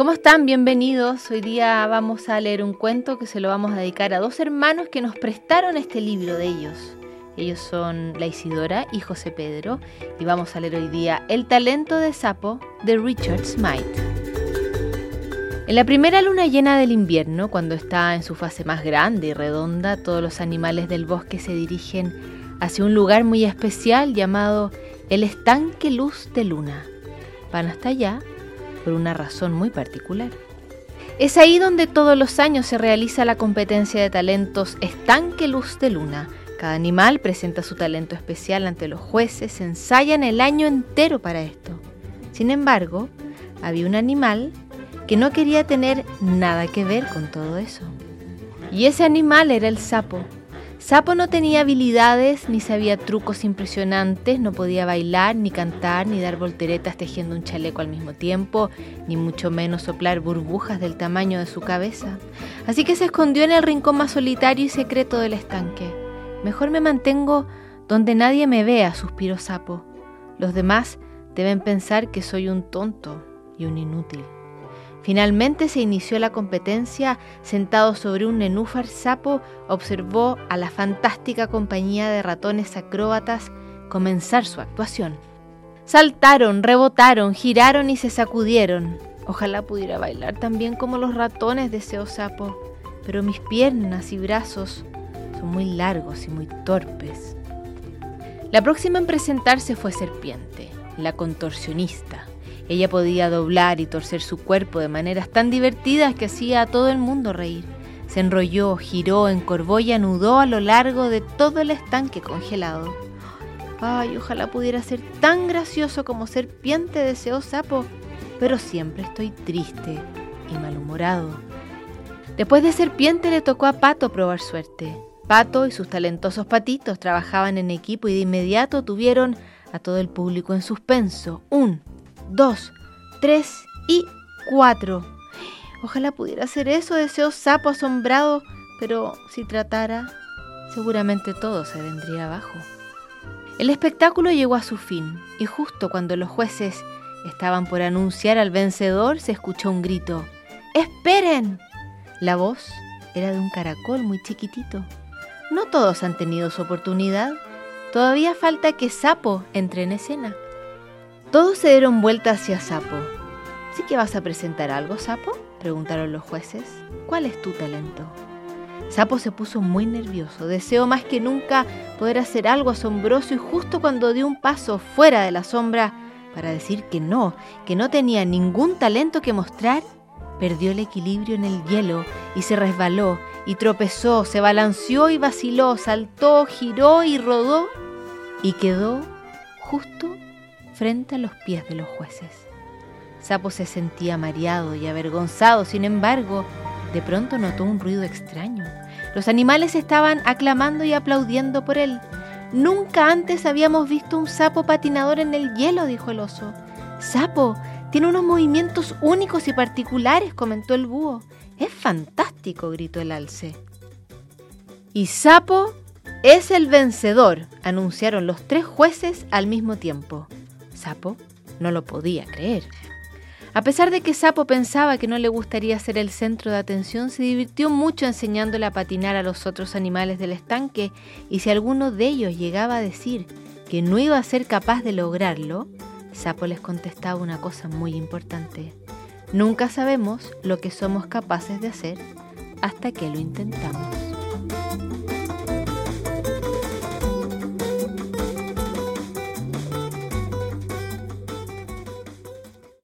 ¿Cómo están? Bienvenidos. Hoy día vamos a leer un cuento que se lo vamos a dedicar a dos hermanos que nos prestaron este libro de ellos. Ellos son la Isidora y José Pedro y vamos a leer hoy día El talento de sapo de Richard Smythe. En la primera luna llena del invierno, cuando está en su fase más grande y redonda, todos los animales del bosque se dirigen hacia un lugar muy especial llamado el estanque luz de luna. Van hasta allá por una razón muy particular. Es ahí donde todos los años se realiza la competencia de talentos estanque luz de luna. Cada animal presenta su talento especial ante los jueces, se ensayan el año entero para esto. Sin embargo, había un animal que no quería tener nada que ver con todo eso. Y ese animal era el sapo. Sapo no tenía habilidades ni sabía trucos impresionantes, no podía bailar, ni cantar, ni dar volteretas tejiendo un chaleco al mismo tiempo, ni mucho menos soplar burbujas del tamaño de su cabeza. Así que se escondió en el rincón más solitario y secreto del estanque. Mejor me mantengo donde nadie me vea, suspiró Sapo. Los demás deben pensar que soy un tonto y un inútil. Finalmente se inició la competencia. Sentado sobre un nenúfar sapo, observó a la fantástica compañía de ratones acróbatas comenzar su actuación. Saltaron, rebotaron, giraron y se sacudieron. Ojalá pudiera bailar tan bien como los ratones, deseó Sapo, pero mis piernas y brazos son muy largos y muy torpes. La próxima en presentarse fue Serpiente, la contorsionista. Ella podía doblar y torcer su cuerpo de maneras tan divertidas que hacía a todo el mundo reír. Se enrolló, giró, encorvó y anudó a lo largo de todo el estanque congelado. Ay, ojalá pudiera ser tan gracioso como serpiente, deseó Sapo, pero siempre estoy triste y malhumorado. Después de serpiente le tocó a Pato probar suerte. Pato y sus talentosos patitos trabajaban en equipo y de inmediato tuvieron a todo el público en suspenso. Un, dos, tres y cuatro. Ojalá pudiera hacer eso, deseó Sapo asombrado, pero si tratara, seguramente todo se vendría abajo. El espectáculo llegó a su fin, y justo cuando los jueces estaban por anunciar al vencedor, se escuchó un grito. ¡Esperen! La voz era de un caracol muy chiquitito. No todos han tenido su oportunidad. Todavía falta que Sapo entre en escena. Todos se dieron vuelta hacia Sapo. ¿Sí que vas a presentar algo, Sapo? preguntaron los jueces. ¿Cuál es tu talento? Sapo se puso muy nervioso. Deseó más que nunca poder hacer algo asombroso y justo cuando dio un paso fuera de la sombra para decir que no, que no tenía ningún talento que mostrar, perdió el equilibrio en el hielo y se resbaló y tropezó, se balanceó y vaciló, saltó, giró y rodó y quedó justo frente a los pies de los jueces. Sapo se sentía mareado y avergonzado, sin embargo, de pronto notó un ruido extraño. Los animales estaban aclamando y aplaudiendo por él. Nunca antes habíamos visto un sapo patinador en el hielo, dijo el oso. Sapo, tiene unos movimientos únicos y particulares, comentó el búho. Es fantástico, gritó el alce. Y Sapo es el vencedor, anunciaron los tres jueces al mismo tiempo. Sapo no lo podía creer. A pesar de que Sapo pensaba que no le gustaría ser el centro de atención, se divirtió mucho enseñándole a patinar a los otros animales del estanque y si alguno de ellos llegaba a decir que no iba a ser capaz de lograrlo, Sapo les contestaba una cosa muy importante. Nunca sabemos lo que somos capaces de hacer hasta que lo intentamos.